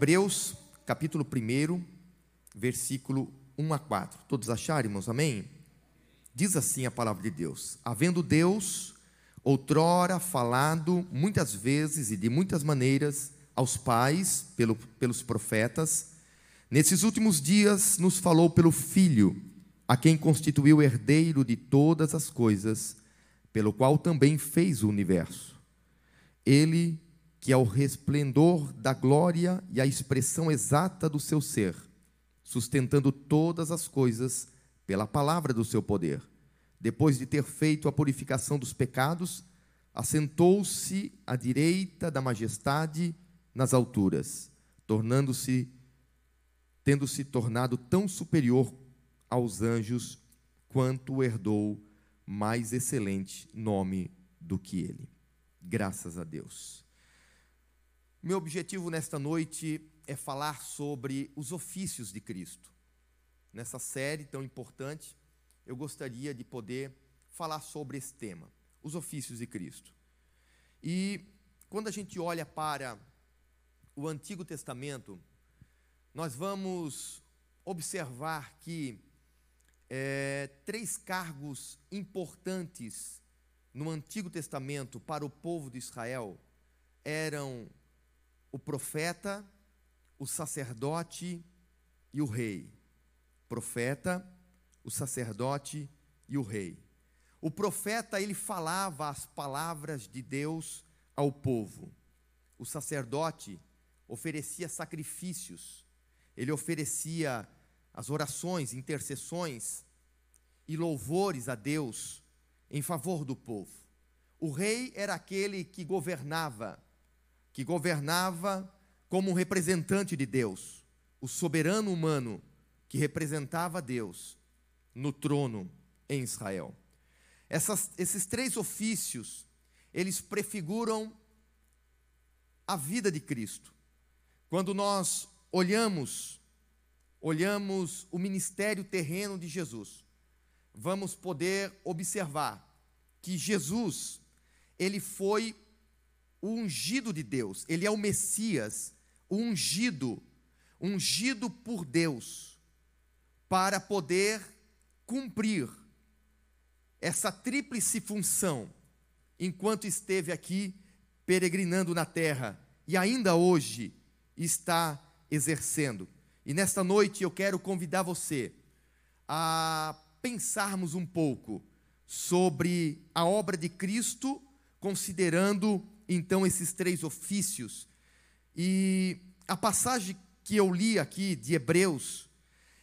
Hebreus, capítulo 1, versículo 1 a 4. Todos acharam, irmãos? Amém? Diz assim a palavra de Deus: Havendo Deus outrora falado muitas vezes e de muitas maneiras aos pais, pelo, pelos profetas, nesses últimos dias nos falou pelo Filho, a quem constituiu herdeiro de todas as coisas, pelo qual também fez o universo. Ele, que é o resplendor da glória e a expressão exata do seu ser, sustentando todas as coisas pela palavra do seu poder. Depois de ter feito a purificação dos pecados, assentou-se à direita da majestade nas alturas, tornando-se tendo se tornado tão superior aos anjos quanto herdou mais excelente nome do que ele. Graças a Deus. Meu objetivo nesta noite é falar sobre os ofícios de Cristo. Nessa série tão importante, eu gostaria de poder falar sobre esse tema, os ofícios de Cristo. E quando a gente olha para o Antigo Testamento, nós vamos observar que é, três cargos importantes no Antigo Testamento para o povo de Israel eram o profeta, o sacerdote e o rei. Profeta, o sacerdote e o rei. O profeta, ele falava as palavras de Deus ao povo. O sacerdote oferecia sacrifícios. Ele oferecia as orações, intercessões e louvores a Deus em favor do povo. O rei era aquele que governava, que governava como um representante de Deus, o soberano humano que representava Deus no trono em Israel. Essas, esses três ofícios, eles prefiguram a vida de Cristo. Quando nós olhamos, olhamos o ministério terreno de Jesus, vamos poder observar que Jesus, ele foi o ungido de Deus, ele é o Messias, o ungido, ungido por Deus, para poder cumprir essa tríplice função enquanto esteve aqui peregrinando na terra e ainda hoje está exercendo. E nesta noite eu quero convidar você a pensarmos um pouco sobre a obra de Cristo, considerando então esses três ofícios. E a passagem que eu li aqui de Hebreus,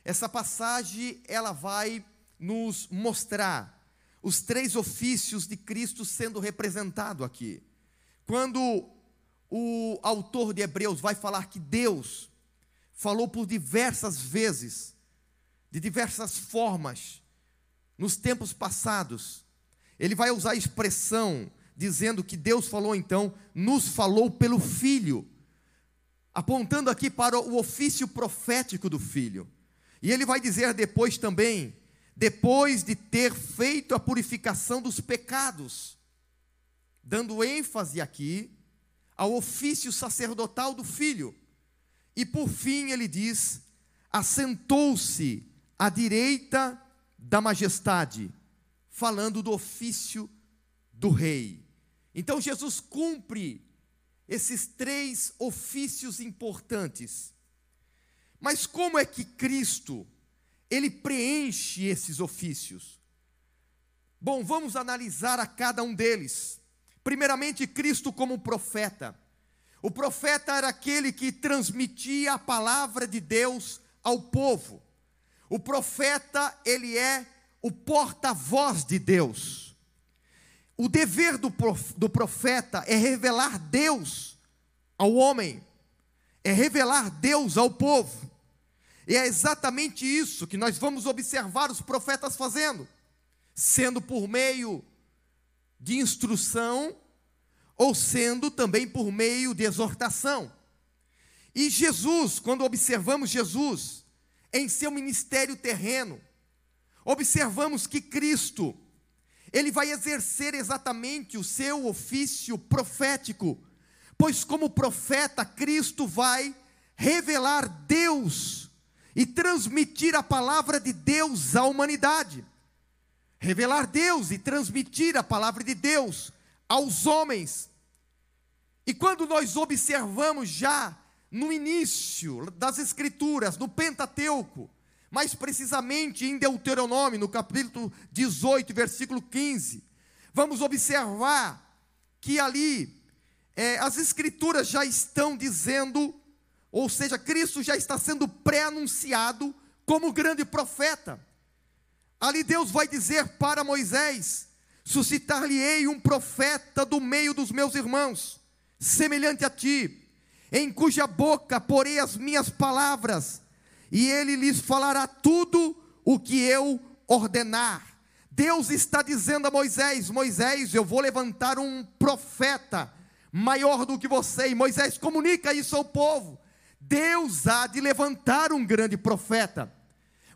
essa passagem ela vai nos mostrar os três ofícios de Cristo sendo representado aqui. Quando o autor de Hebreus vai falar que Deus falou por diversas vezes, de diversas formas, nos tempos passados, ele vai usar a expressão dizendo que Deus falou então, nos falou pelo Filho, apontando aqui para o ofício profético do Filho. E ele vai dizer depois também, depois de ter feito a purificação dos pecados, dando ênfase aqui ao ofício sacerdotal do filho. E por fim ele diz: assentou-se à direita da majestade, falando do ofício do rei. Então Jesus cumpre esses três ofícios importantes mas como é que Cristo ele preenche esses ofícios? Bom, vamos analisar a cada um deles. Primeiramente, Cristo como profeta. O profeta era aquele que transmitia a palavra de Deus ao povo. O profeta, ele é o porta-voz de Deus. O dever do, do profeta é revelar Deus ao homem é revelar Deus ao povo. E é exatamente isso que nós vamos observar os profetas fazendo, sendo por meio de instrução ou sendo também por meio de exortação. E Jesus, quando observamos Jesus em seu ministério terreno, observamos que Cristo, ele vai exercer exatamente o seu ofício profético pois como profeta, Cristo vai revelar Deus e transmitir a palavra de Deus à humanidade. Revelar Deus e transmitir a palavra de Deus aos homens. E quando nós observamos já no início das Escrituras, no Pentateuco, mais precisamente em Deuteronômio, no capítulo 18, versículo 15, vamos observar que ali é, as Escrituras já estão dizendo, ou seja, Cristo já está sendo pré-anunciado como grande profeta. Ali Deus vai dizer para Moisés: suscitar-lhe-ei um profeta do meio dos meus irmãos, semelhante a ti, em cuja boca porei as minhas palavras, e ele lhes falará tudo o que eu ordenar. Deus está dizendo a Moisés: Moisés, eu vou levantar um profeta maior do que você. E Moisés comunica isso ao povo. Deus há de levantar um grande profeta.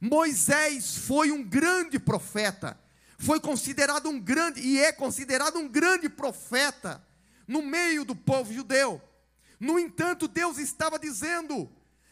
Moisés foi um grande profeta, foi considerado um grande e é considerado um grande profeta no meio do povo judeu. No entanto, Deus estava dizendo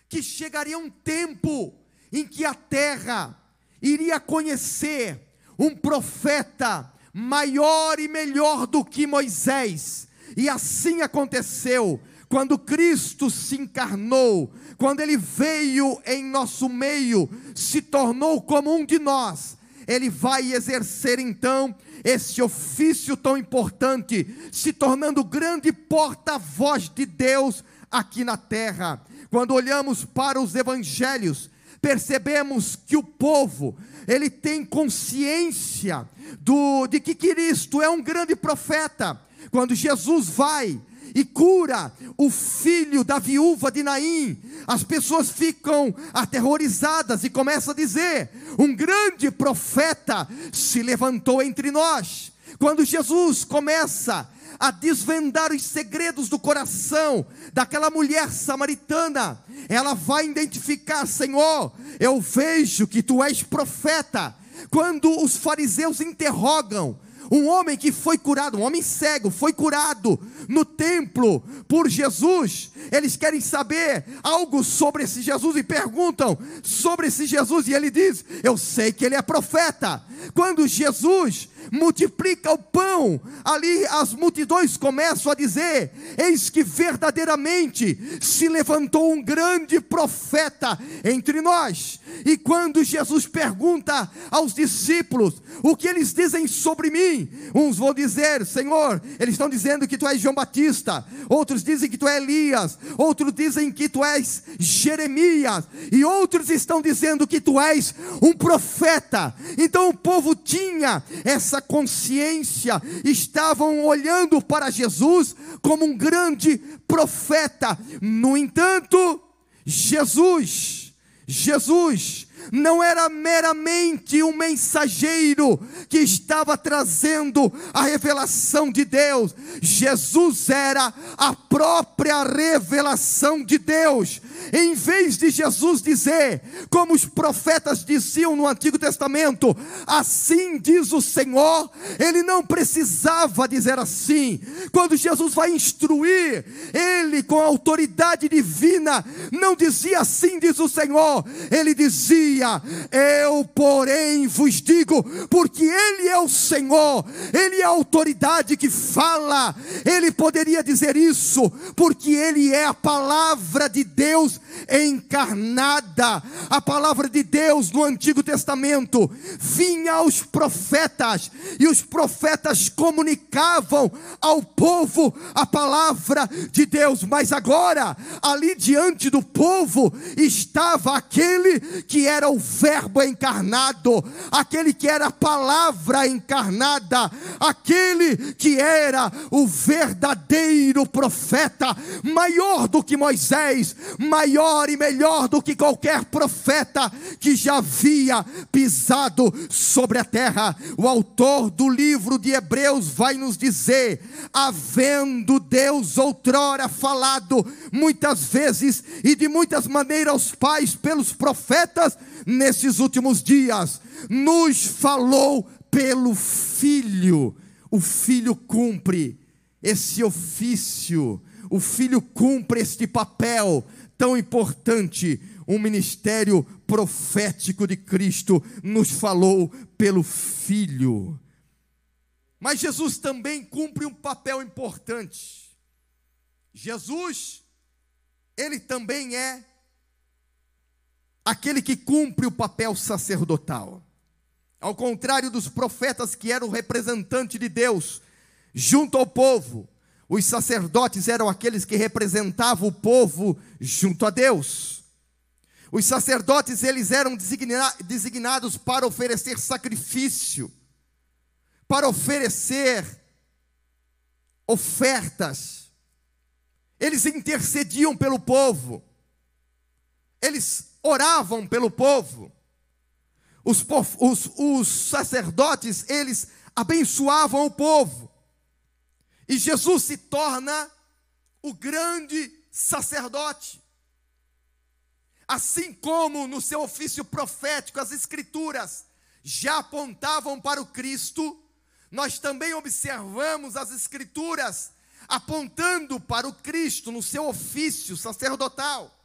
que chegaria um tempo em que a terra iria conhecer um profeta maior e melhor do que Moisés, e assim aconteceu. Quando Cristo se encarnou, quando Ele veio em nosso meio, se tornou como um de nós, Ele vai exercer então esse ofício tão importante, se tornando grande porta-voz de Deus aqui na terra. Quando olhamos para os evangelhos, percebemos que o povo, ele tem consciência do, de que Cristo é um grande profeta, quando Jesus vai e cura o filho da viúva de Naim, as pessoas ficam aterrorizadas e começam a dizer: um grande profeta se levantou entre nós. Quando Jesus começa a desvendar os segredos do coração daquela mulher samaritana, ela vai identificar: Senhor, eu vejo que tu és profeta. Quando os fariseus interrogam, um homem que foi curado, um homem cego, foi curado no templo por Jesus. Eles querem saber algo sobre esse Jesus e perguntam sobre esse Jesus. E ele diz: Eu sei que ele é profeta. Quando Jesus multiplica o pão, ali as multidões começam a dizer: Eis que verdadeiramente se levantou um grande profeta entre nós. E quando Jesus pergunta aos discípulos o que eles dizem sobre mim, uns vão dizer: Senhor, eles estão dizendo que tu és João Batista, outros dizem que tu és Elias, outros dizem que tu és Jeremias, e outros estão dizendo que tu és um profeta. Então o povo tinha essa consciência, estavam olhando para Jesus como um grande profeta. No entanto, Jesus, Jesus não era meramente um mensageiro que estava trazendo a revelação de Deus, Jesus era a própria revelação de Deus. Em vez de Jesus dizer, como os profetas diziam no Antigo Testamento, assim diz o Senhor, ele não precisava dizer assim. Quando Jesus vai instruir, ele com autoridade divina, não dizia assim diz o Senhor, ele dizia: Eu, porém, vos digo, porque ele é o Senhor, ele é a autoridade que fala, ele poderia dizer isso, porque ele é a palavra de Deus encarnada. A palavra de Deus no Antigo Testamento vinha aos profetas e os profetas comunicavam ao povo a palavra de Deus. Mas agora, ali diante do povo, estava aquele que era o Verbo encarnado, aquele que era a palavra encarnada, aquele que era o verdadeiro profeta, maior do que Moisés, maior e melhor do que qualquer profeta que já havia pisado sobre a terra. O autor do livro de Hebreus vai nos dizer: havendo Deus outrora falado muitas vezes e de muitas maneiras aos pais pelos profetas, nesses últimos dias, nos falou pelo Filho. O Filho cumpre esse ofício o filho cumpre este papel tão importante. Um ministério profético de Cristo nos falou pelo filho. Mas Jesus também cumpre um papel importante. Jesus, ele também é aquele que cumpre o papel sacerdotal. Ao contrário dos profetas que eram representante de Deus junto ao povo, os sacerdotes eram aqueles que representavam o povo junto a Deus. Os sacerdotes eles eram designados para oferecer sacrifício, para oferecer ofertas. Eles intercediam pelo povo. Eles oravam pelo povo. Os, os, os sacerdotes, eles abençoavam o povo. E Jesus se torna o grande sacerdote. Assim como no seu ofício profético as escrituras já apontavam para o Cristo, nós também observamos as escrituras apontando para o Cristo no seu ofício sacerdotal.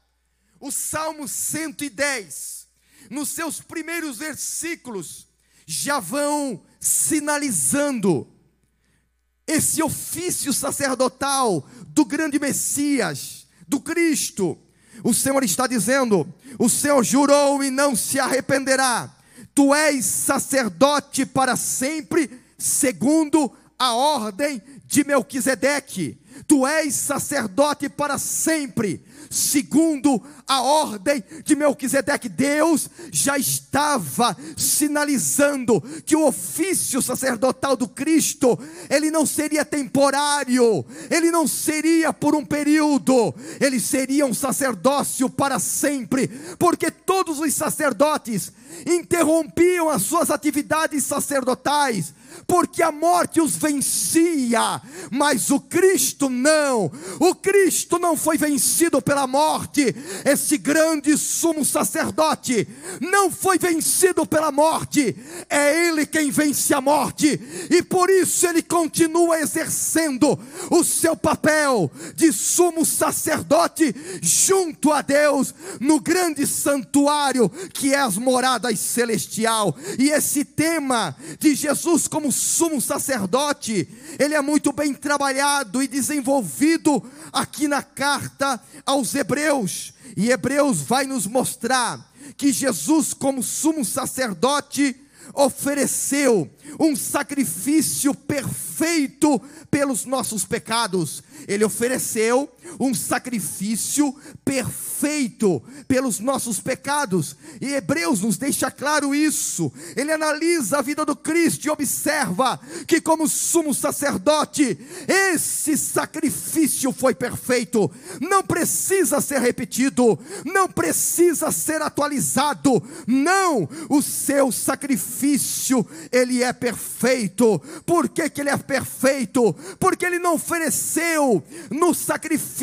O Salmo 110, nos seus primeiros versículos, já vão sinalizando esse ofício sacerdotal do grande Messias, do Cristo. O Senhor está dizendo: o Senhor jurou e não se arrependerá. Tu és sacerdote para sempre, segundo a ordem de Melquisedeque. Tu és sacerdote para sempre, segundo a ordem de Melquisedeque. Deus já estava sinalizando que o ofício sacerdotal do Cristo, ele não seria temporário, ele não seria por um período, ele seria um sacerdócio para sempre, porque todos os sacerdotes interrompiam as suas atividades sacerdotais porque a morte os vencia, mas o Cristo não. O Cristo não foi vencido pela morte. Esse grande sumo sacerdote não foi vencido pela morte. É ele quem vence a morte e por isso ele continua exercendo o seu papel de sumo sacerdote junto a Deus no grande santuário que é as moradas celestial. E esse tema de Jesus como sumo sacerdote, ele é muito bem trabalhado e desenvolvido aqui na carta aos Hebreus. E Hebreus vai nos mostrar que Jesus, como sumo sacerdote, ofereceu um sacrifício perfeito pelos nossos pecados. Ele ofereceu um sacrifício perfeito pelos nossos pecados. E Hebreus nos deixa claro isso. Ele analisa a vida do Cristo e observa que, como sumo sacerdote, esse sacrifício foi perfeito. Não precisa ser repetido, não precisa ser atualizado. Não, o seu sacrifício, ele é perfeito. Por que, que ele é perfeito? Porque ele não ofereceu no sacrifício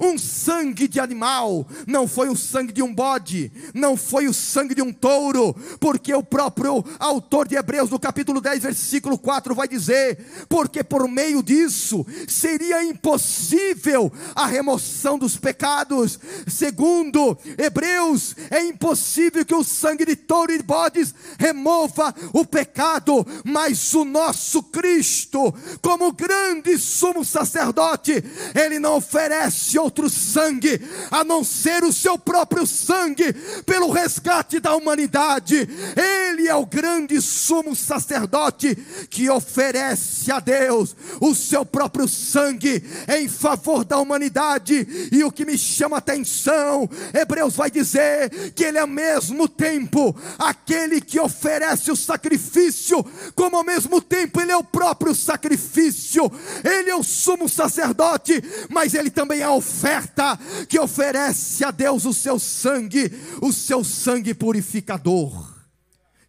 um sangue de animal, não foi o sangue de um bode, não foi o sangue de um touro, porque o próprio autor de Hebreus, no capítulo 10, versículo 4, vai dizer: porque por meio disso seria impossível a remoção dos pecados. Segundo Hebreus, é impossível que o sangue de touro e de bodes remova o pecado, mas o nosso Cristo, como grande sumo sacerdote, ele não oferece outro sangue a não ser o seu próprio sangue pelo resgate da humanidade. Ele é o grande sumo sacerdote que oferece a Deus o seu próprio sangue em favor da humanidade. E o que me chama atenção, Hebreus vai dizer que ele é ao mesmo tempo aquele que oferece o sacrifício, como ao mesmo tempo ele é o próprio sacrifício. Ele é o sumo sacerdote, mas ele também é a oferta que oferece a Deus o seu sangue, o seu sangue purificador,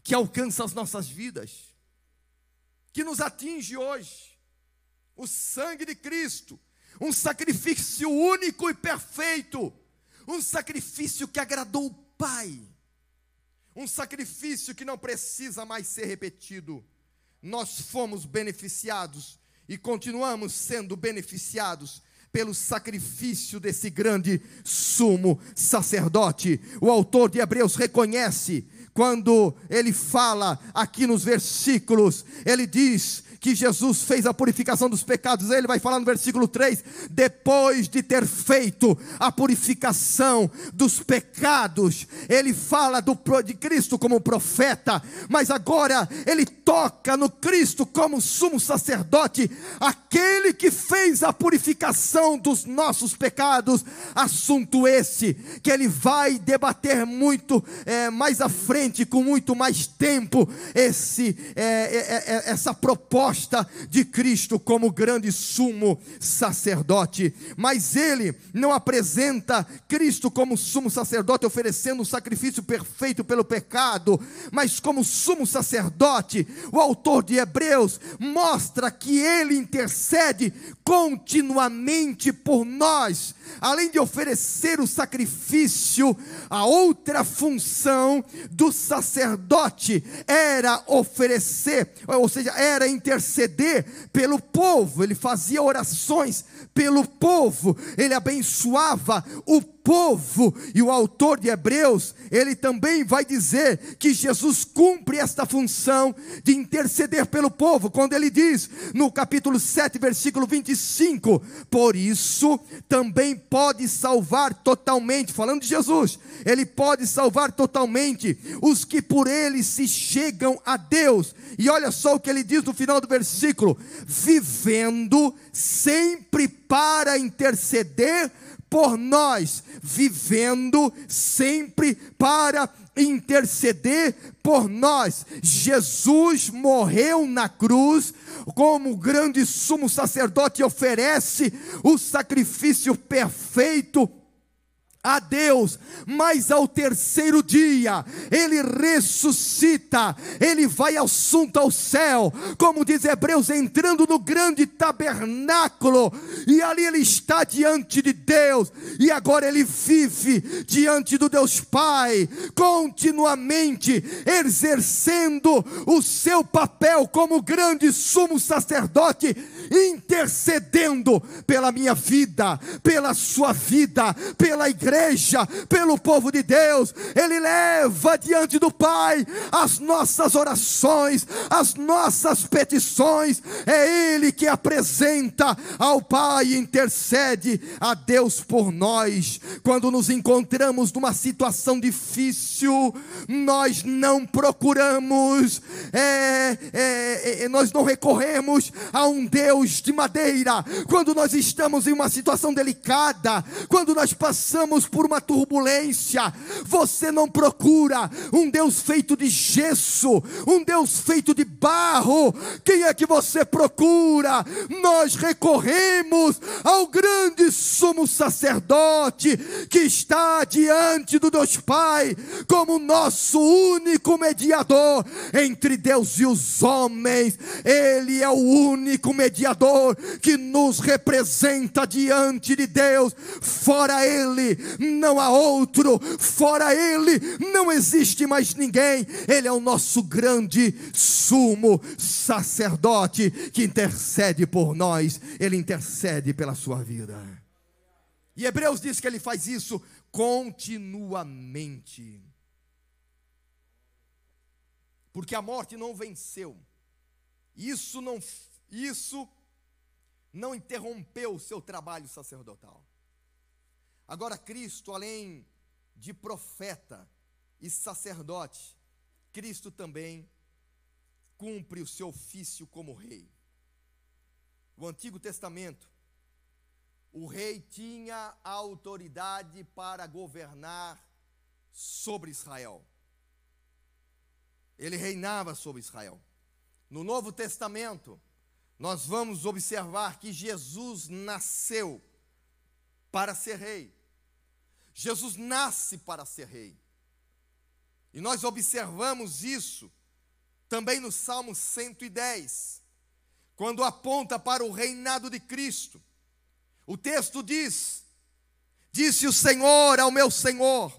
que alcança as nossas vidas, que nos atinge hoje. O sangue de Cristo, um sacrifício único e perfeito, um sacrifício que agradou o Pai, um sacrifício que não precisa mais ser repetido. Nós fomos beneficiados e continuamos sendo beneficiados pelo sacrifício desse grande sumo sacerdote. O autor de Hebreus reconhece quando ele fala aqui nos versículos, ele diz que Jesus fez a purificação dos pecados. Ele vai falar no versículo 3: depois de ter feito a purificação dos pecados, ele fala do, de Cristo como profeta, mas agora ele toca no Cristo como sumo sacerdote, aquele que fez a purificação dos nossos pecados. Assunto esse que ele vai debater muito é, mais à frente, com muito mais tempo, esse, é, é, essa proposta proposta de Cristo como grande sumo sacerdote, mas ele não apresenta Cristo como sumo sacerdote oferecendo um sacrifício perfeito pelo pecado, mas como sumo sacerdote, o autor de Hebreus mostra que ele intercede continuamente por nós, além de oferecer o sacrifício, a outra função do sacerdote era oferecer, ou seja, era interceder interceder pelo povo, ele fazia orações pelo povo, ele abençoava o povo. E o autor de Hebreus, ele também vai dizer que Jesus cumpre esta função de interceder pelo povo, quando ele diz no capítulo 7, versículo 25: Por isso também pode salvar totalmente, falando de Jesus, ele pode salvar totalmente os que por ele se chegam a Deus. E olha só o que ele diz no final do versículo: vivendo sempre para interceder por nós, vivendo sempre para interceder por nós. Jesus morreu na cruz como grande sumo sacerdote oferece o sacrifício perfeito a Deus, mas ao terceiro dia ele ressuscita, ele vai assunto ao céu, como diz Hebreus, entrando no grande tabernáculo, e ali ele está diante de Deus, e agora ele vive diante do Deus Pai, continuamente exercendo o seu papel como grande sumo sacerdote, intercedendo pela minha vida, pela sua vida, pela igreja igreja, pelo povo de Deus, Ele leva diante do Pai as nossas orações, as nossas petições, é Ele que apresenta ao Pai e intercede a Deus por nós. Quando nos encontramos numa situação difícil, nós não procuramos, é, é, é, nós não recorremos a um Deus de madeira. Quando nós estamos em uma situação delicada, quando nós passamos por uma turbulência, você não procura um Deus feito de gesso, um Deus feito de barro. Quem é que você procura? Nós recorremos ao grande sumo sacerdote que está diante do Deus Pai, como nosso único mediador entre Deus e os homens. Ele é o único mediador que nos representa diante de Deus. Fora Ele, não há outro, fora Ele. Não existe mais ninguém, Ele é o nosso grande sumo sacerdote que intercede por nós, Ele intercede pela sua vida. E Hebreus diz que Ele faz isso continuamente, porque a morte não venceu, isso não, isso não interrompeu o seu trabalho sacerdotal. Agora, Cristo, além de profeta e sacerdote, Cristo também cumpre o seu ofício como rei. O Antigo Testamento, o rei tinha autoridade para governar sobre Israel. Ele reinava sobre Israel. No Novo Testamento, nós vamos observar que Jesus nasceu para ser rei. Jesus nasce para ser rei. E nós observamos isso também no Salmo 110, quando aponta para o reinado de Cristo. O texto diz: Disse o Senhor ao meu Senhor: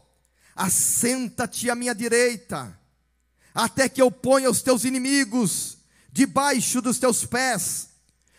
Assenta-te à minha direita, até que eu ponha os teus inimigos debaixo dos teus pés.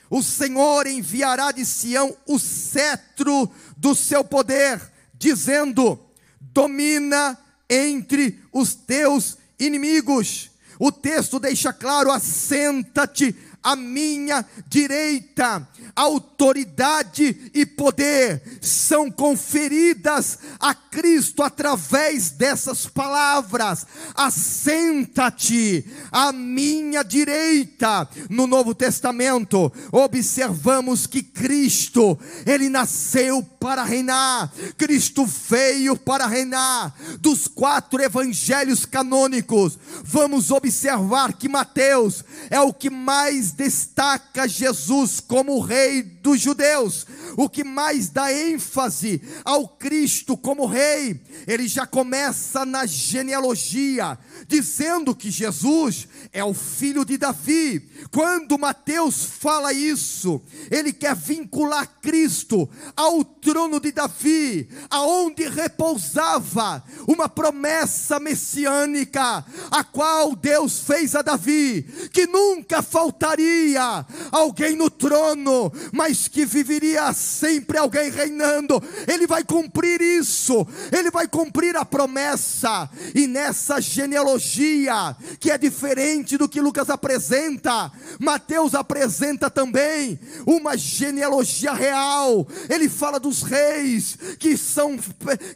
O Senhor enviará de Sião o cetro do seu poder, dizendo: domina entre os teus inimigos. O texto deixa claro: assenta-te à minha direita. Autoridade e poder são conferidas a Cristo através dessas palavras. Assenta-te à minha direita. No Novo Testamento, observamos que Cristo, ele nasceu para reinar. Cristo veio para reinar. Dos quatro evangelhos canônicos, vamos observar que Mateus é o que mais destaca Jesus como rei dos judeus, o que mais dá ênfase ao Cristo como rei. Ele já começa na genealogia, dizendo que Jesus é o filho de Davi. Quando Mateus fala isso, ele quer vincular Cristo ao trono de Davi, aonde repousava uma promessa messiânica, a qual Deus fez a Davi, que nunca faltaria alguém no trono, mas que viveria sempre alguém reinando. Ele vai cumprir isso, ele vai cumprir a promessa, e nessa genealogia, que é diferente do que Lucas apresenta, Mateus apresenta também uma genealogia real. Ele fala dos reis que são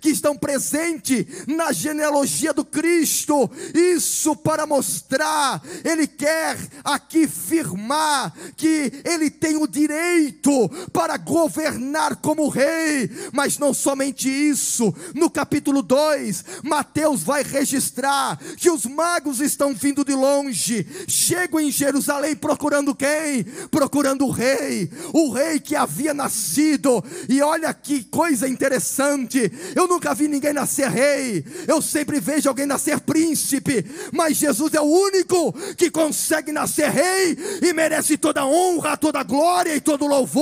que estão presentes na genealogia do Cristo. Isso para mostrar, ele quer aqui firmar que ele tem o direito para governar como rei, mas não somente isso. No capítulo 2, Mateus vai registrar que os magos estão vindo de longe, chegam em Jerusalém procurando quem? Procurando o rei, o rei que havia nascido. E olha que coisa interessante: eu nunca vi ninguém nascer rei, eu sempre vejo alguém nascer príncipe, mas Jesus é o único que consegue nascer rei e merece toda a honra, toda a glória e todo o louvor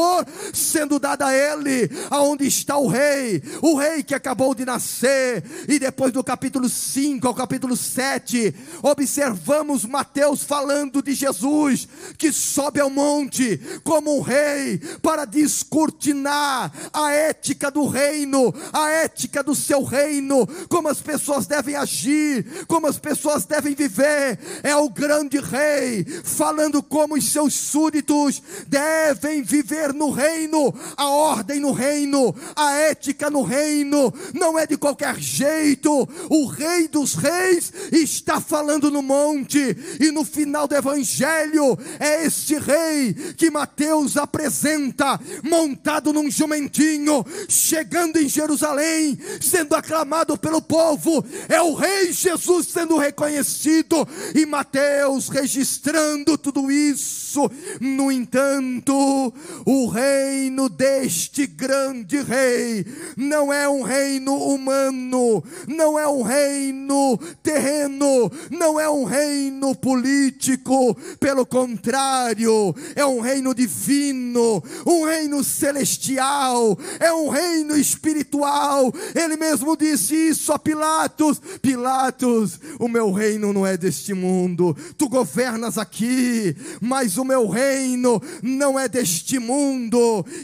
sendo dada a ele. Aonde está o rei? O rei que acabou de nascer. E depois do capítulo 5 ao capítulo 7, observamos Mateus falando de Jesus que sobe ao monte como um rei para descortinar a ética do reino, a ética do seu reino, como as pessoas devem agir, como as pessoas devem viver. É o grande rei falando como os seus súditos devem viver no reino, a ordem no reino, a ética no reino, não é de qualquer jeito. O rei dos reis está falando no monte e no final do evangelho é este rei que Mateus apresenta, montado num jumentinho, chegando em Jerusalém, sendo aclamado pelo povo, é o rei Jesus sendo reconhecido, e Mateus registrando tudo isso. No entanto, o reino deste grande rei não é um reino humano, não é um reino terreno, não é um reino político, pelo contrário, é um reino divino, um reino celestial, é um reino espiritual. Ele mesmo disse isso a Pilatos: Pilatos, o meu reino não é deste mundo, tu governas aqui, mas o meu reino não é deste mundo.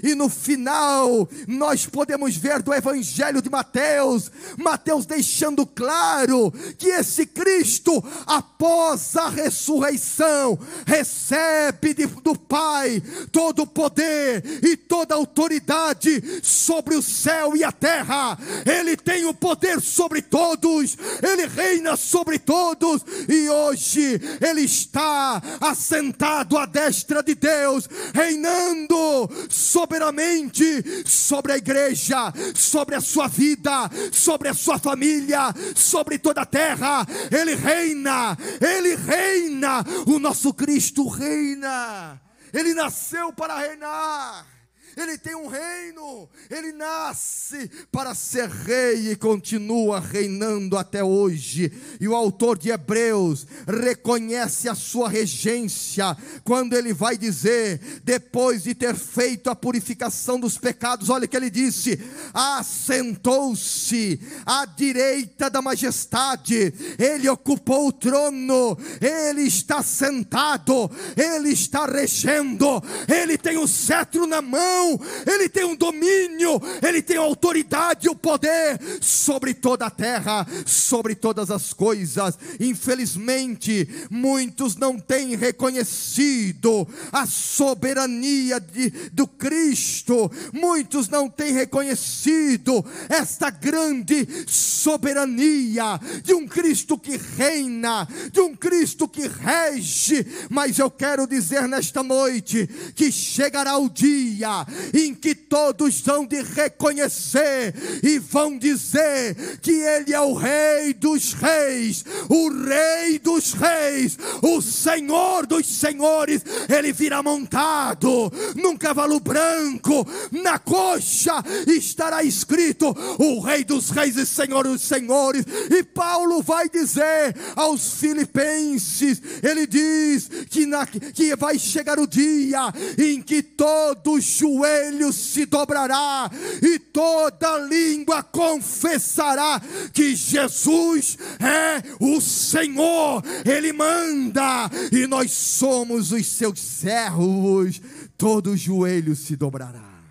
E no final, nós podemos ver do Evangelho de Mateus, Mateus deixando claro que esse Cristo, após a ressurreição, recebe de, do Pai todo o poder e toda a autoridade sobre o céu e a terra. Ele tem o poder sobre todos, ele reina sobre todos, e hoje ele está assentado à destra de Deus, reinando soberanamente sobre a igreja, sobre a sua vida, sobre a sua família, sobre toda a terra. Ele reina, ele reina. O nosso Cristo reina. Ele nasceu para reinar. Ele tem um reino, ele nasce para ser rei e continua reinando até hoje. E o autor de Hebreus reconhece a sua regência quando ele vai dizer, depois de ter feito a purificação dos pecados, olha que ele disse: assentou-se à direita da majestade, ele ocupou o trono, ele está sentado, ele está regendo, ele tem o cetro na mão, ele tem um domínio, ele tem autoridade e o poder sobre toda a terra, sobre todas as coisas. Infelizmente, muitos não têm reconhecido a soberania de, do Cristo, muitos não têm reconhecido esta grande soberania de um Cristo que reina, de um Cristo que rege. Mas eu quero dizer nesta noite que chegará o dia em que todos vão de reconhecer e vão dizer que Ele é o Rei dos Reis, o Rei dos Reis, o Senhor dos Senhores. Ele virá montado num cavalo branco, na coxa estará escrito: o Rei dos Reis e Senhor dos Senhores. E Paulo vai dizer aos Filipenses: ele diz que, na, que vai chegar o dia em que todo joelho se dobrará e toda língua confessará que Jesus é o Senhor, Ele manda e nós somos os seus servos. Todo joelho se dobrará,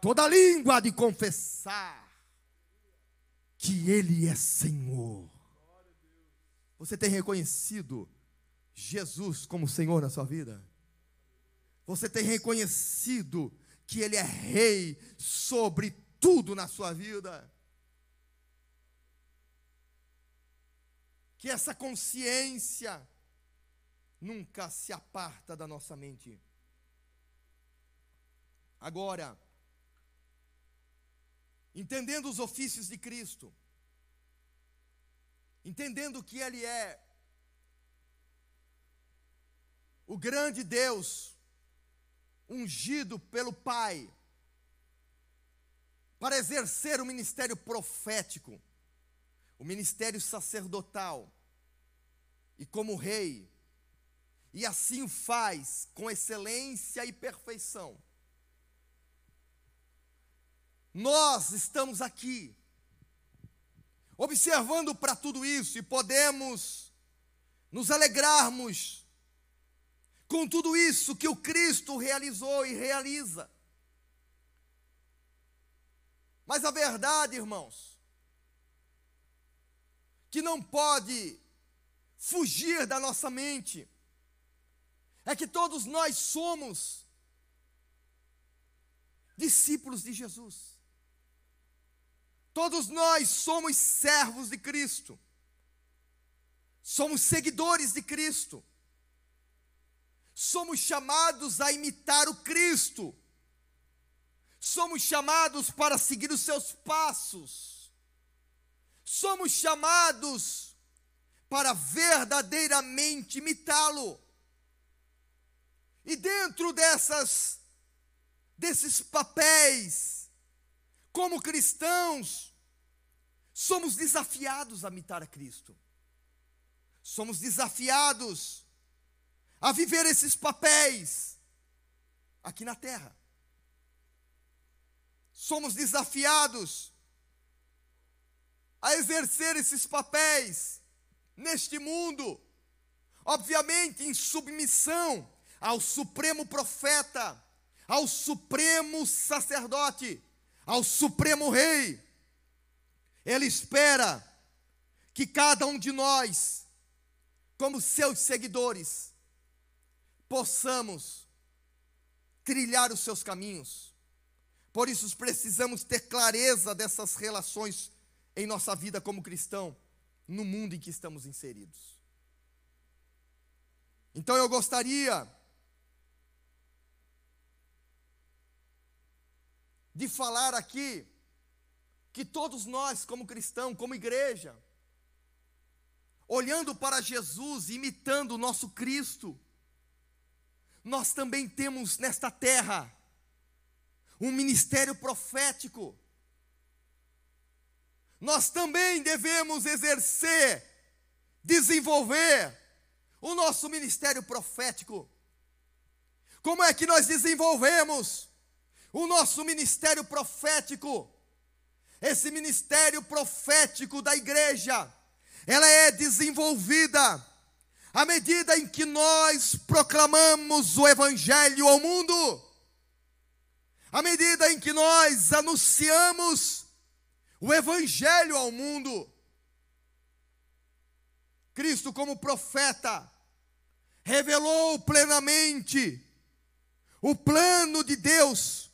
toda língua de confessar que Ele é Senhor. Você tem reconhecido Jesus como Senhor na sua vida? Você tem reconhecido que Ele é Rei sobre tudo na sua vida? Que essa consciência nunca se aparta da nossa mente. Agora, entendendo os ofícios de Cristo, entendendo que Ele é o grande Deus, ungido pelo Pai, para exercer o ministério profético, o ministério sacerdotal, e como rei, e assim o faz com excelência e perfeição. Nós estamos aqui, observando para tudo isso, e podemos nos alegrarmos com tudo isso que o Cristo realizou e realiza. Mas a verdade, irmãos, que não pode fugir da nossa mente, é que todos nós somos discípulos de Jesus. Todos nós somos servos de Cristo. Somos seguidores de Cristo. Somos chamados a imitar o Cristo. Somos chamados para seguir os seus passos. Somos chamados para verdadeiramente imitá-lo. E dentro dessas desses papéis como cristãos, somos desafiados a imitar a Cristo. Somos desafiados a viver esses papéis aqui na terra. Somos desafiados a exercer esses papéis neste mundo, obviamente em submissão ao supremo profeta, ao supremo sacerdote ao Supremo Rei. Ele espera que cada um de nós, como seus seguidores, possamos trilhar os seus caminhos. Por isso precisamos ter clareza dessas relações em nossa vida como cristão, no mundo em que estamos inseridos. Então eu gostaria de falar aqui que todos nós, como cristão, como igreja, olhando para Jesus, imitando o nosso Cristo, nós também temos nesta terra um ministério profético. Nós também devemos exercer, desenvolver o nosso ministério profético. Como é que nós desenvolvemos o nosso ministério profético? Esse ministério profético da igreja, ela é desenvolvida à medida em que nós proclamamos o evangelho ao mundo. À medida em que nós anunciamos o evangelho ao mundo. Cristo como profeta revelou plenamente o plano de Deus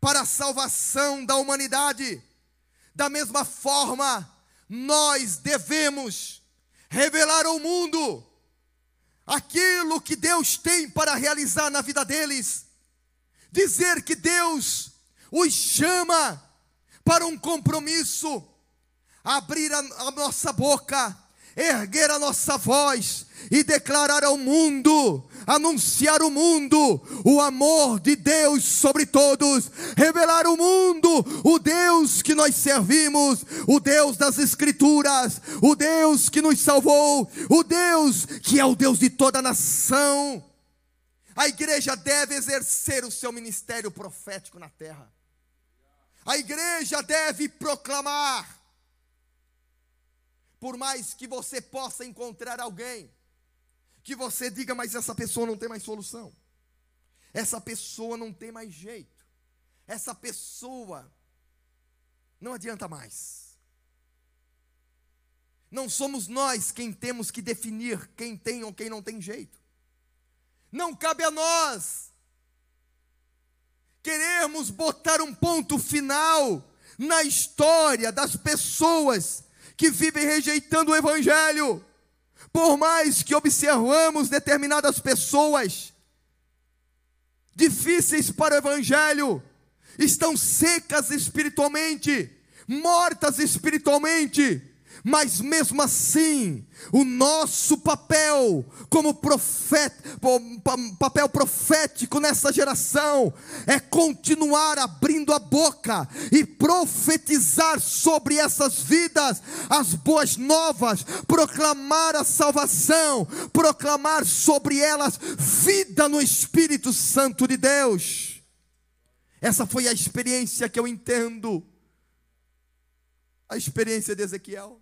para a salvação da humanidade. Da mesma forma, nós devemos revelar ao mundo aquilo que Deus tem para realizar na vida deles. Dizer que Deus os chama para um compromisso, abrir a, a nossa boca, erguer a nossa voz e declarar ao mundo anunciar o mundo o amor de Deus sobre todos, revelar o mundo o Deus que nós servimos, o Deus das Escrituras, o Deus que nos salvou, o Deus que é o Deus de toda a nação. A igreja deve exercer o seu ministério profético na terra. A igreja deve proclamar. Por mais que você possa encontrar alguém que você diga, mas essa pessoa não tem mais solução. Essa pessoa não tem mais jeito. Essa pessoa não adianta mais. Não somos nós quem temos que definir quem tem ou quem não tem jeito. Não cabe a nós queremos botar um ponto final na história das pessoas que vivem rejeitando o Evangelho. Por mais que observamos determinadas pessoas difíceis para o evangelho, estão secas espiritualmente, mortas espiritualmente, mas mesmo assim, o nosso papel como profeta, papel profético nessa geração é continuar abrindo a boca e profetizar sobre essas vidas as boas novas, proclamar a salvação, proclamar sobre elas vida no Espírito Santo de Deus. Essa foi a experiência que eu entendo. A experiência de Ezequiel.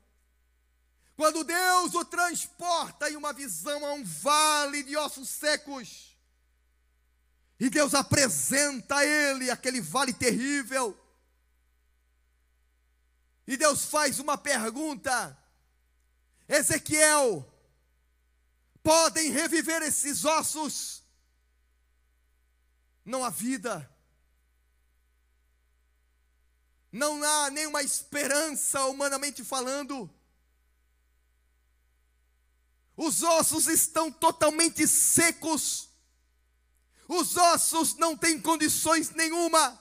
Quando Deus o transporta em uma visão a um vale de ossos secos, e Deus apresenta a ele aquele vale terrível, e Deus faz uma pergunta: Ezequiel, podem reviver esses ossos? Não há vida, não há nenhuma esperança, humanamente falando. Os ossos estão totalmente secos. Os ossos não têm condições nenhuma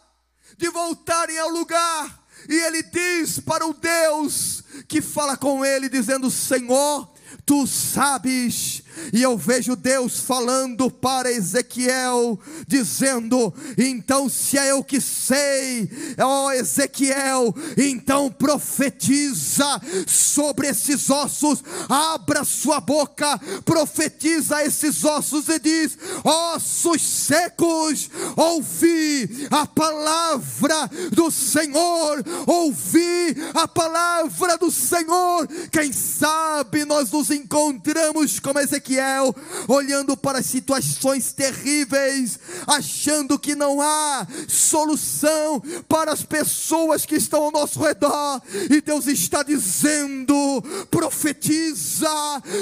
de voltarem ao lugar. E ele diz para o Deus que fala com ele, dizendo: Senhor, tu sabes e eu vejo Deus falando para Ezequiel, dizendo: Então, se é eu que sei, ó Ezequiel, então profetiza sobre esses ossos, abra sua boca, profetiza esses ossos e diz: Ossos secos, ouvi a palavra do Senhor, ouvi a palavra do Senhor. Quem sabe nós nos encontramos como Ezequiel Ezequiel, olhando para situações terríveis, achando que não há solução para as pessoas que estão ao nosso redor, e Deus está dizendo: profetiza,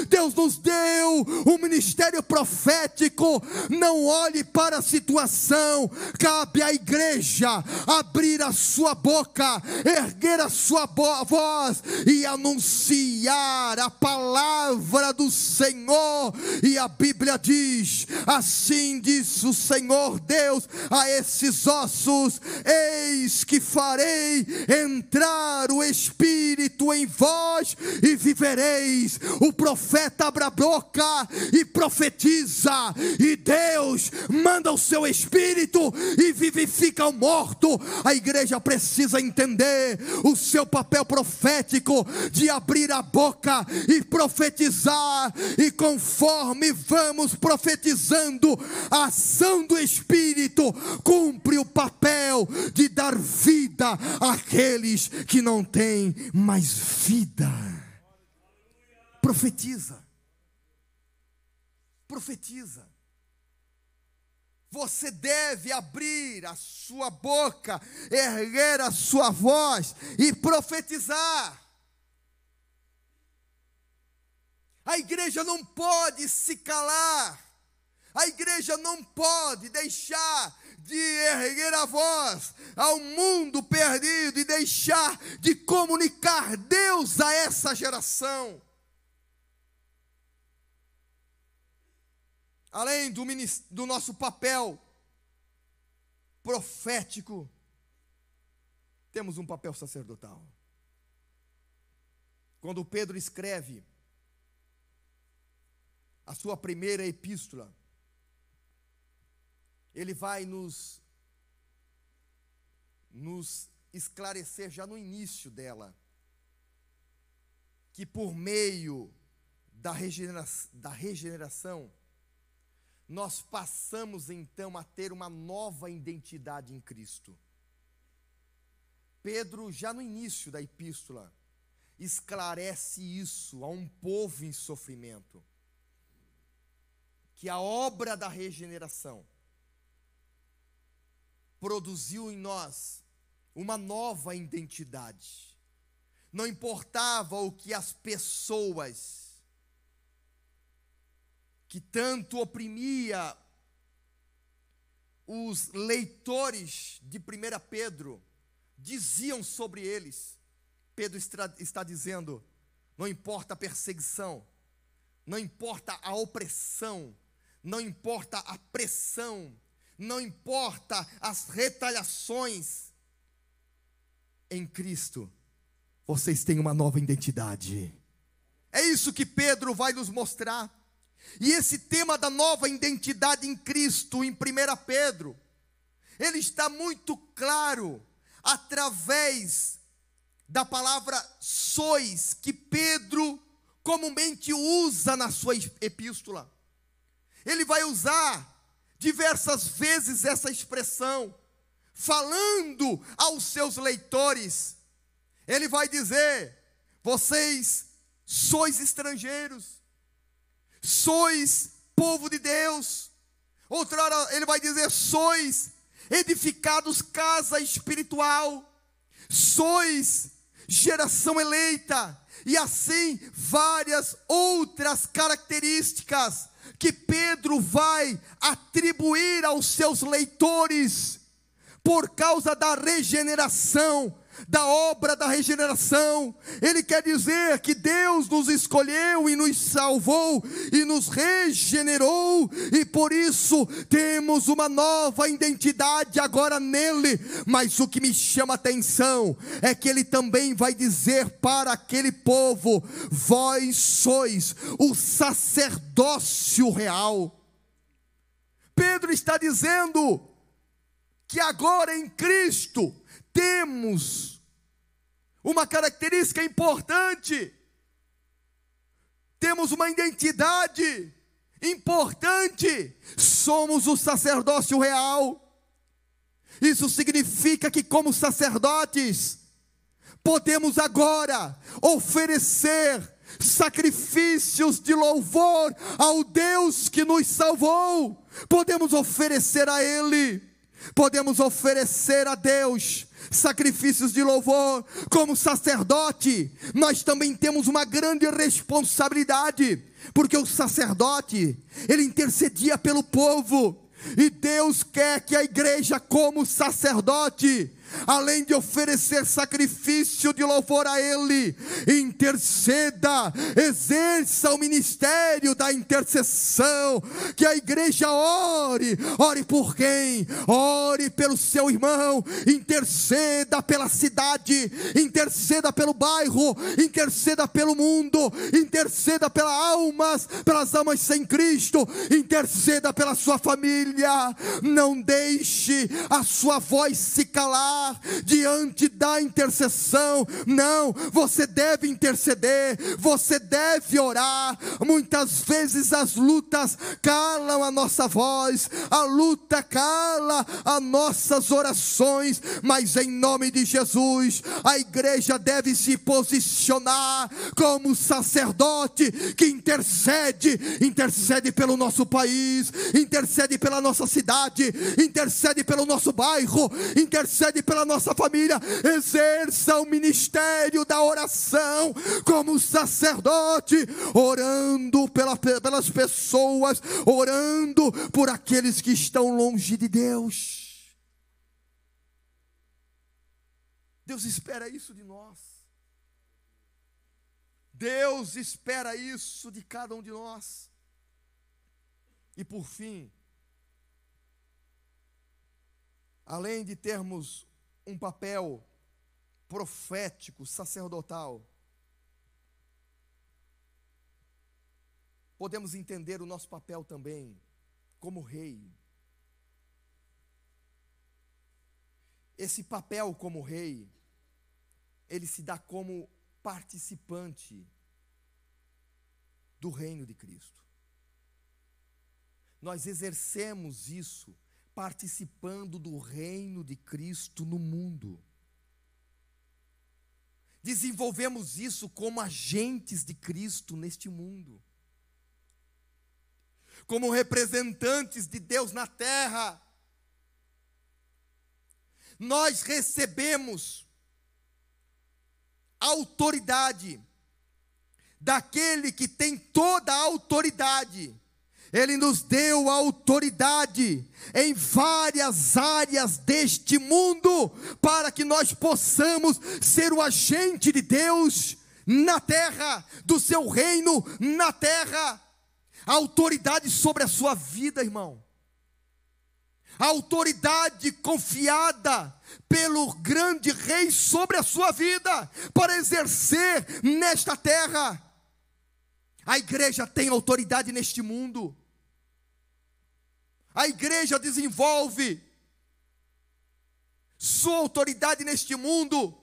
Deus nos deu um ministério profético, não olhe para a situação, cabe à igreja abrir a sua boca, erguer a sua voz e anunciar a palavra do Senhor E a Bíblia diz: Assim diz o Senhor Deus a esses ossos: Eis que farei entrar o Espírito em vós e vivereis. O profeta abre a boca e profetiza, e Deus manda o seu Espírito e vivifica o morto. A igreja precisa entender o seu papel profético de abrir a boca e profetizar, e conforme vamos profetizando, a ação do Espírito cumpre o papel de dar vida àqueles que não têm mais vida. Profetiza. Profetiza. Você deve abrir a sua boca, erguer a sua voz e profetizar. A igreja não pode se calar. A igreja não pode deixar de erguer a voz ao mundo perdido e deixar de comunicar Deus a essa geração. além do, do nosso papel profético, temos um papel sacerdotal. Quando Pedro escreve a sua primeira epístola, ele vai nos, nos esclarecer já no início dela, que por meio da, regenera da regeneração, nós passamos então a ter uma nova identidade em Cristo. Pedro, já no início da epístola, esclarece isso a um povo em sofrimento. Que a obra da regeneração produziu em nós uma nova identidade. Não importava o que as pessoas que tanto oprimia os leitores de 1 Pedro, diziam sobre eles. Pedro está dizendo: não importa a perseguição, não importa a opressão, não importa a pressão, não importa as retaliações, em Cristo vocês têm uma nova identidade. É isso que Pedro vai nos mostrar. E esse tema da nova identidade em Cristo, em 1 Pedro, ele está muito claro através da palavra sois, que Pedro comumente usa na sua epístola. Ele vai usar diversas vezes essa expressão, falando aos seus leitores. Ele vai dizer: vocês sois estrangeiros sois povo de Deus. Outra hora ele vai dizer: sois edificados casa espiritual, sois geração eleita, e assim várias outras características que Pedro vai atribuir aos seus leitores por causa da regeneração da obra da regeneração. Ele quer dizer que Deus nos escolheu e nos salvou e nos regenerou, e por isso temos uma nova identidade agora nele. Mas o que me chama a atenção é que ele também vai dizer para aquele povo: vós sois o sacerdócio real. Pedro está dizendo que agora em Cristo temos uma característica importante. Temos uma identidade importante. Somos o sacerdócio real. Isso significa que, como sacerdotes, podemos agora oferecer sacrifícios de louvor ao Deus que nos salvou. Podemos oferecer a Ele, podemos oferecer a Deus sacrifícios de louvor. Como sacerdote, nós também temos uma grande responsabilidade, porque o sacerdote, ele intercedia pelo povo. E Deus quer que a igreja, como sacerdote, além de oferecer sacrifício de louvor a Ele, interceda, exerça o ministério da intercessão, que a igreja ore, ore por quem? Ore pelo seu irmão, interceda pela cidade, interceda pelo bairro, interceda pelo mundo, interceda pelas almas, pelas almas sem Cristo, interceda pela sua família, não deixe a sua voz se calar diante da intercessão. Não, você deve interceder, você deve orar. Muitas vezes as lutas calam a nossa voz, a luta cala as nossas orações, mas em nome de Jesus, a igreja deve se posicionar como sacerdote que intercede, intercede pelo nosso país, intercede pela nossa cidade, intercede pelo nosso bairro, intercede pela nossa família, exerça o ministério da oração como sacerdote, orando pela, pelas pessoas, orando por aqueles que estão longe de Deus. Deus espera isso de nós. Deus espera isso de cada um de nós. E por fim, além de termos um papel profético, sacerdotal, podemos entender o nosso papel também como rei. Esse papel como rei, ele se dá como participante do reino de Cristo. Nós exercemos isso participando do reino de Cristo no mundo. Desenvolvemos isso como agentes de Cristo neste mundo, como representantes de Deus na terra. Nós recebemos autoridade daquele que tem toda a autoridade ele nos deu autoridade em várias áreas deste mundo para que nós possamos ser o agente de Deus na terra, do seu reino na terra. Autoridade sobre a sua vida, irmão. Autoridade confiada pelo grande rei sobre a sua vida para exercer nesta terra. A igreja tem autoridade neste mundo. A igreja desenvolve sua autoridade neste mundo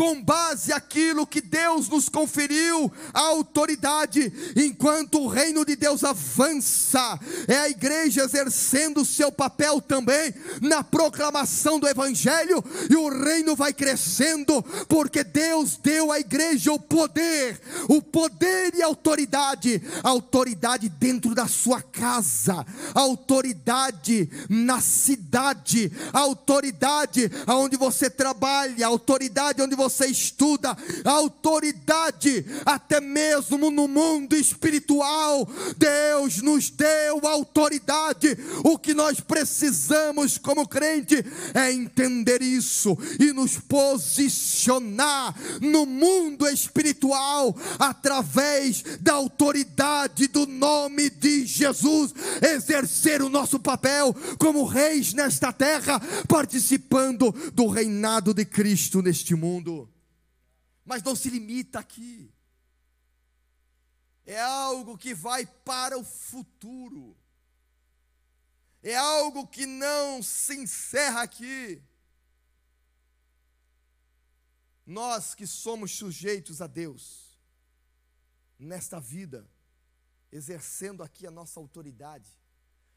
com base aquilo que Deus nos conferiu a autoridade, enquanto o reino de Deus avança, é a igreja exercendo o seu papel também na proclamação do evangelho, e o reino vai crescendo, porque Deus deu à igreja o poder, o poder e autoridade, autoridade dentro da sua casa, autoridade na cidade, autoridade aonde você trabalha, autoridade onde você você estuda, a autoridade, até mesmo no mundo espiritual, Deus nos deu autoridade. O que nós precisamos como crente é entender isso e nos posicionar no mundo espiritual através da autoridade do nome de Jesus, exercer o nosso papel como reis nesta terra, participando do reinado de Cristo neste mundo mas não se limita aqui. É algo que vai para o futuro. É algo que não se encerra aqui. Nós que somos sujeitos a Deus, nesta vida, exercendo aqui a nossa autoridade,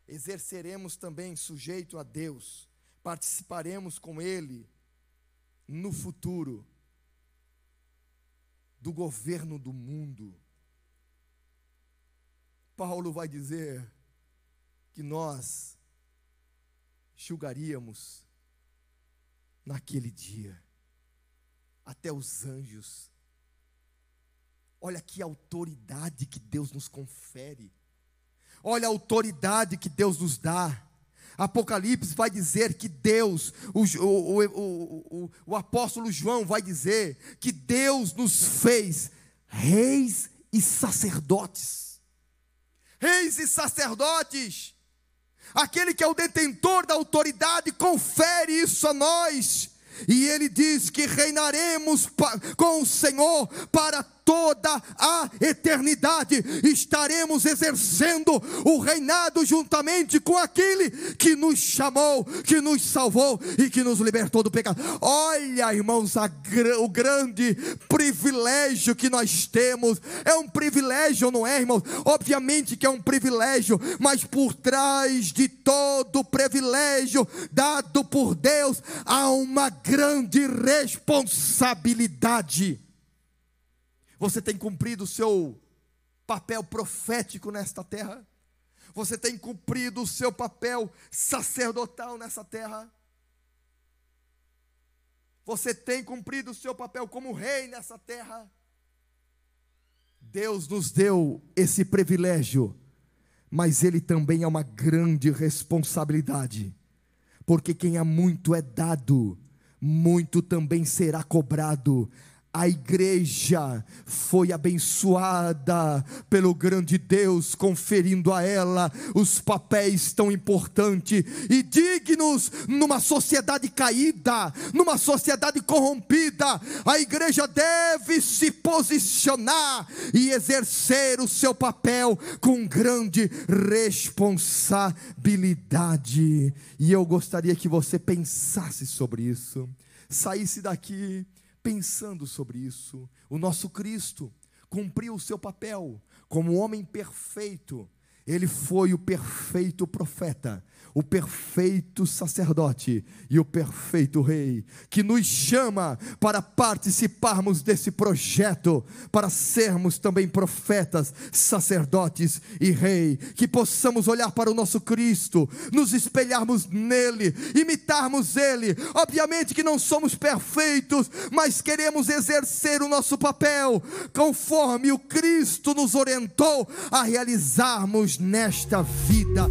exerceremos também sujeito a Deus, participaremos com Ele no futuro do governo do mundo. Paulo vai dizer que nós julgaríamos naquele dia até os anjos. Olha que autoridade que Deus nos confere. Olha a autoridade que Deus nos dá. Apocalipse vai dizer que Deus, o, o, o, o, apóstolo João vai dizer que Deus nos fez reis e sacerdotes. Reis e sacerdotes. Aquele que é o detentor da autoridade confere isso a nós. E ele diz que reinaremos com o Senhor para toda a eternidade. Estaremos exercendo o reinado juntamente com aquele que nos chamou, que nos salvou e que nos libertou do pecado. Olha, irmãos, a, o grande privilégio que nós temos. É um privilégio, não é, irmãos? Obviamente que é um privilégio, mas por trás de todo privilégio dado por Deus há uma grande responsabilidade. Você tem cumprido o seu papel profético nesta terra? Você tem cumprido o seu papel sacerdotal nessa terra? Você tem cumprido o seu papel como rei nessa terra? Deus nos deu esse privilégio, mas ele também é uma grande responsabilidade, porque quem há muito é dado, muito também será cobrado a igreja foi abençoada pelo grande Deus, conferindo a ela os papéis tão importantes e dignos numa sociedade caída, numa sociedade corrompida. A igreja deve se posicionar e exercer o seu papel com grande responsabilidade. E eu gostaria que você pensasse sobre isso, saísse daqui pensando sobre isso. O nosso Cristo cumpriu o seu papel como homem perfeito. Ele foi o perfeito profeta o perfeito sacerdote e o perfeito rei, que nos chama para participarmos desse projeto, para sermos também profetas, sacerdotes e rei, que possamos olhar para o nosso Cristo, nos espelharmos nele, imitarmos ele. Obviamente que não somos perfeitos, mas queremos exercer o nosso papel conforme o Cristo nos orientou a realizarmos nesta vida